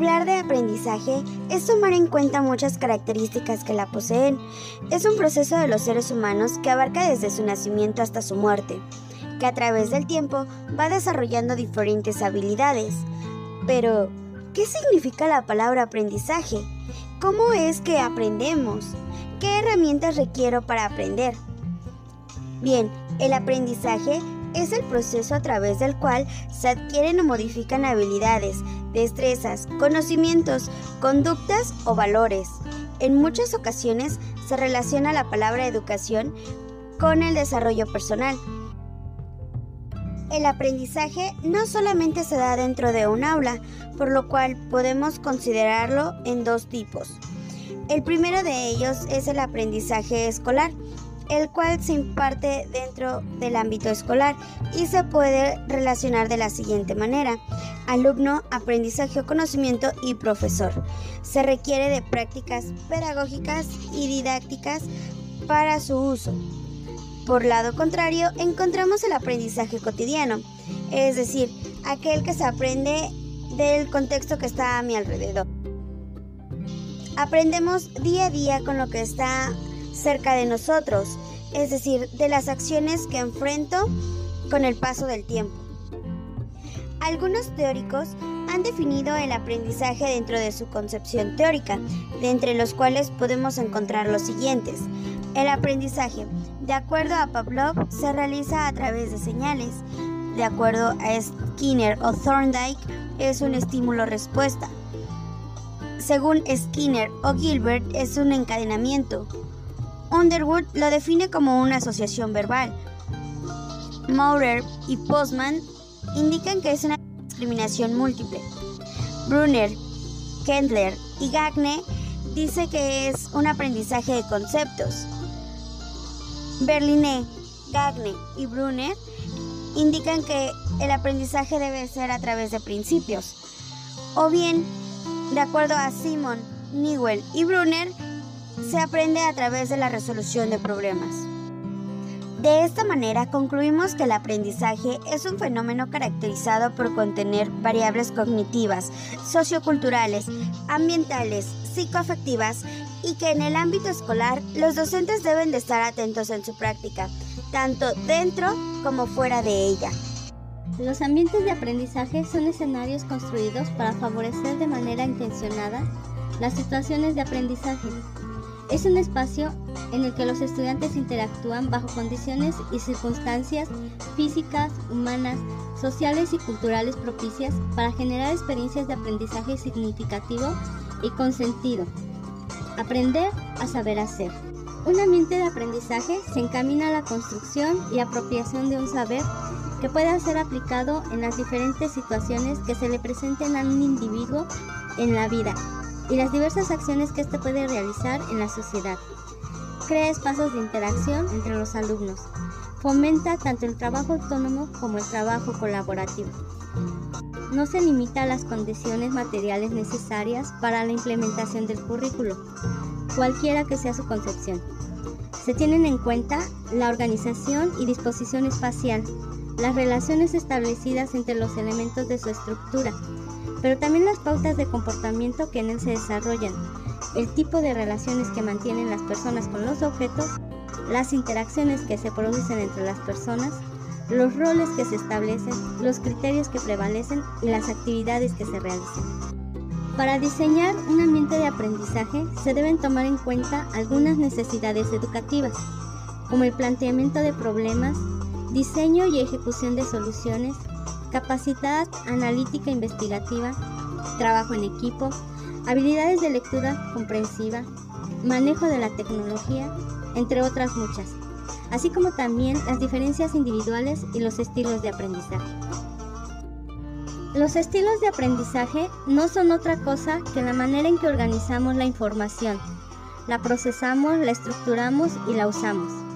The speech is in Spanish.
Hablar de aprendizaje es tomar en cuenta muchas características que la poseen. Es un proceso de los seres humanos que abarca desde su nacimiento hasta su muerte, que a través del tiempo va desarrollando diferentes habilidades. Pero, ¿qué significa la palabra aprendizaje? ¿Cómo es que aprendemos? ¿Qué herramientas requiero para aprender? Bien, el aprendizaje es el proceso a través del cual se adquieren o modifican habilidades, destrezas, conocimientos, conductas o valores. En muchas ocasiones se relaciona la palabra educación con el desarrollo personal. El aprendizaje no solamente se da dentro de un aula, por lo cual podemos considerarlo en dos tipos. El primero de ellos es el aprendizaje escolar, el cual se imparte dentro del ámbito escolar y se puede relacionar de la siguiente manera. Alumno, aprendizaje o conocimiento y profesor. Se requiere de prácticas pedagógicas y didácticas para su uso. Por lado contrario, encontramos el aprendizaje cotidiano, es decir, aquel que se aprende del contexto que está a mi alrededor. Aprendemos día a día con lo que está cerca de nosotros, es decir, de las acciones que enfrento con el paso del tiempo. Algunos teóricos han definido el aprendizaje dentro de su concepción teórica, de entre los cuales podemos encontrar los siguientes. El aprendizaje, de acuerdo a Pavlov, se realiza a través de señales. De acuerdo a Skinner o Thorndike, es un estímulo-respuesta. Según Skinner o Gilbert, es un encadenamiento. Underwood lo define como una asociación verbal. Maurer y Postman indican que es una discriminación múltiple. Brunner, Kendler y Gagne dice que es un aprendizaje de conceptos. Berlinet, Gagne y Brunner indican que el aprendizaje debe ser a través de principios. O bien, de acuerdo a Simon, Newell y Brunner, se aprende a través de la resolución de problemas. De esta manera concluimos que el aprendizaje es un fenómeno caracterizado por contener variables cognitivas, socioculturales, ambientales, psicoafectivas y que en el ámbito escolar los docentes deben de estar atentos en su práctica, tanto dentro como fuera de ella. Los ambientes de aprendizaje son escenarios construidos para favorecer de manera intencionada las situaciones de aprendizaje es un espacio en el que los estudiantes interactúan bajo condiciones y circunstancias físicas, humanas, sociales y culturales propicias para generar experiencias de aprendizaje significativo y con sentido. Aprender a saber hacer. Un ambiente de aprendizaje se encamina a la construcción y apropiación de un saber que pueda ser aplicado en las diferentes situaciones que se le presenten a un individuo en la vida y las diversas acciones que éste puede realizar en la sociedad. Crea espacios de interacción entre los alumnos. Fomenta tanto el trabajo autónomo como el trabajo colaborativo. No se limita a las condiciones materiales necesarias para la implementación del currículo, cualquiera que sea su concepción. Se tienen en cuenta la organización y disposición espacial, las relaciones establecidas entre los elementos de su estructura, pero también las pautas de comportamiento que en él se desarrollan, el tipo de relaciones que mantienen las personas con los objetos, las interacciones que se producen entre las personas, los roles que se establecen, los criterios que prevalecen y las actividades que se realizan. Para diseñar un ambiente de aprendizaje se deben tomar en cuenta algunas necesidades educativas, como el planteamiento de problemas, diseño y ejecución de soluciones, capacidad analítica investigativa, trabajo en equipo, habilidades de lectura comprensiva, manejo de la tecnología, entre otras muchas, así como también las diferencias individuales y los estilos de aprendizaje. Los estilos de aprendizaje no son otra cosa que la manera en que organizamos la información, la procesamos, la estructuramos y la usamos.